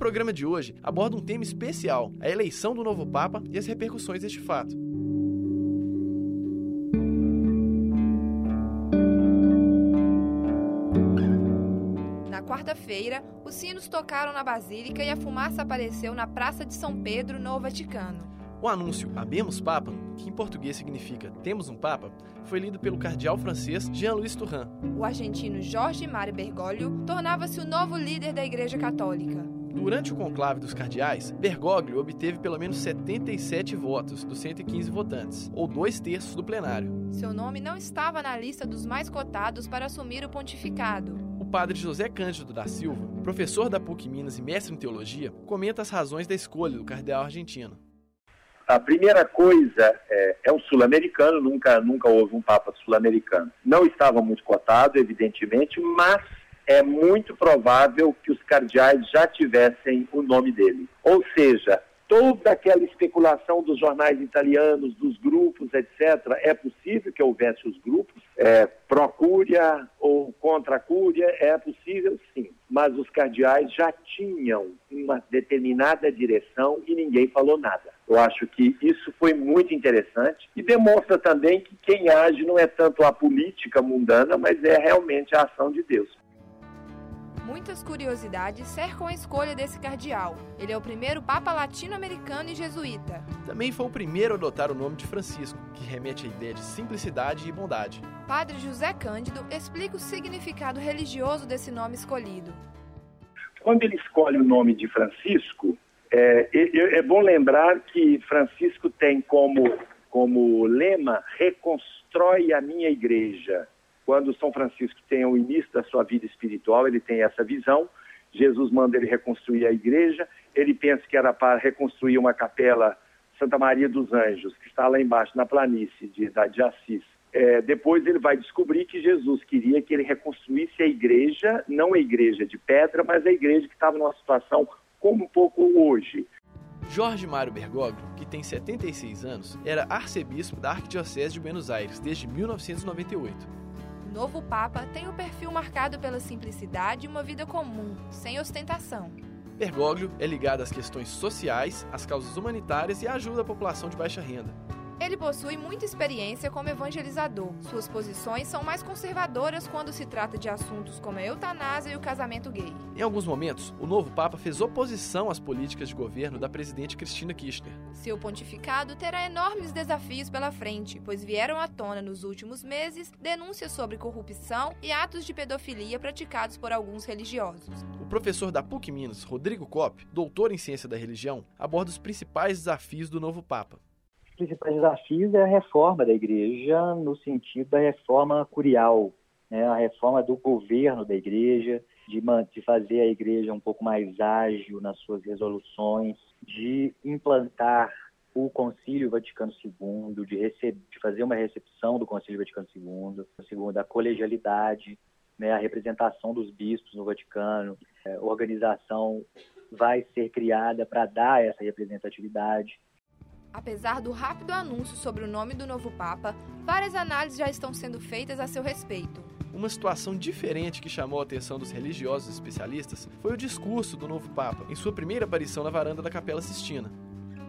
programa de hoje aborda um tema especial: a eleição do novo Papa e as repercussões deste fato. Na quarta-feira, os sinos tocaram na Basílica e a fumaça apareceu na Praça de São Pedro, no Vaticano. O anúncio Abemos Papa, que em português significa Temos um Papa, foi lido pelo cardeal francês Jean-Louis Turhan. O argentino Jorge Mário Bergoglio tornava-se o novo líder da Igreja Católica. Durante o conclave dos cardeais, Bergoglio obteve pelo menos 77 votos dos 115 votantes, ou dois terços do plenário. Seu nome não estava na lista dos mais cotados para assumir o pontificado. O padre José Cândido da Silva, professor da PUC Minas e mestre em teologia, comenta as razões da escolha do cardeal argentino. A primeira coisa é, é um sul-americano, nunca, nunca houve um papa sul-americano. Não estava muito cotado, evidentemente, mas é muito provável que os cardeais já tivessem o nome dele. Ou seja, toda aquela especulação dos jornais italianos, dos grupos, etc., é possível que houvesse os grupos, é, pró-cúria ou contra-cúria, é possível sim, mas os cardeais já tinham uma determinada direção e ninguém falou nada. Eu acho que isso foi muito interessante e demonstra também que quem age não é tanto a política mundana, mas é realmente a ação de Deus. Muitas curiosidades cercam a escolha desse cardeal. Ele é o primeiro Papa latino-americano e jesuíta. Também foi o primeiro a adotar o nome de Francisco, que remete à ideia de simplicidade e bondade. Padre José Cândido explica o significado religioso desse nome escolhido. Quando ele escolhe o nome de Francisco, é, é, é bom lembrar que Francisco tem como, como lema: reconstrói a minha igreja. Quando São Francisco tem o início da sua vida espiritual, ele tem essa visão. Jesus manda ele reconstruir a igreja. Ele pensa que era para reconstruir uma capela Santa Maria dos Anjos, que está lá embaixo na planície de, de Assis. É, depois ele vai descobrir que Jesus queria que ele reconstruísse a igreja, não a igreja de pedra, mas a igreja que estava numa situação como um pouco hoje. Jorge Mário Bergoglio, que tem 76 anos, era arcebispo da Arquidiocese de Buenos Aires desde 1998. Novo Papa tem o perfil marcado pela simplicidade e uma vida comum, sem ostentação. Bergoglio é ligado às questões sociais, às causas humanitárias e ajuda a população de baixa renda. Ele possui muita experiência como evangelizador. Suas posições são mais conservadoras quando se trata de assuntos como a eutanásia e o casamento gay. Em alguns momentos, o novo Papa fez oposição às políticas de governo da presidente Cristina Kirchner. Seu pontificado terá enormes desafios pela frente, pois vieram à tona nos últimos meses denúncias sobre corrupção e atos de pedofilia praticados por alguns religiosos. O professor da PUC Minas, Rodrigo Kopp, doutor em ciência da religião, aborda os principais desafios do novo Papa principais desafios é a reforma da igreja no sentido da reforma curial, né? a reforma do governo da igreja, de, de fazer a igreja um pouco mais ágil nas suas resoluções, de implantar o Concílio Vaticano II, de, de fazer uma recepção do Concílio Vaticano II, segundo a colegialidade, né, a representação dos bispos no Vaticano, a é, organização vai ser criada para dar essa representatividade. Apesar do rápido anúncio sobre o nome do novo Papa, várias análises já estão sendo feitas a seu respeito. Uma situação diferente que chamou a atenção dos religiosos especialistas foi o discurso do novo Papa em sua primeira aparição na varanda da Capela Sistina.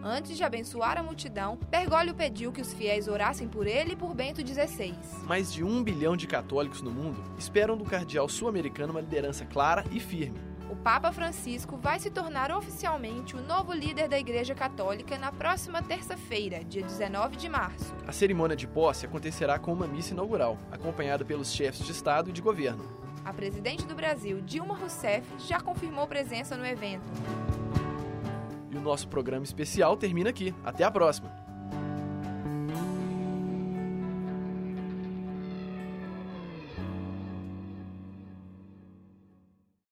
Antes de abençoar a multidão, Bergoglio pediu que os fiéis orassem por ele e por Bento XVI. Mais de um bilhão de católicos no mundo esperam do cardeal sul-americano uma liderança clara e firme o Papa Francisco vai se tornar oficialmente o novo líder da Igreja Católica na próxima terça-feira, dia 19 de março. A cerimônia de posse acontecerá com uma missa inaugural, acompanhada pelos chefes de Estado e de governo. A presidente do Brasil, Dilma Rousseff, já confirmou presença no evento. E o nosso programa especial termina aqui. Até a próxima!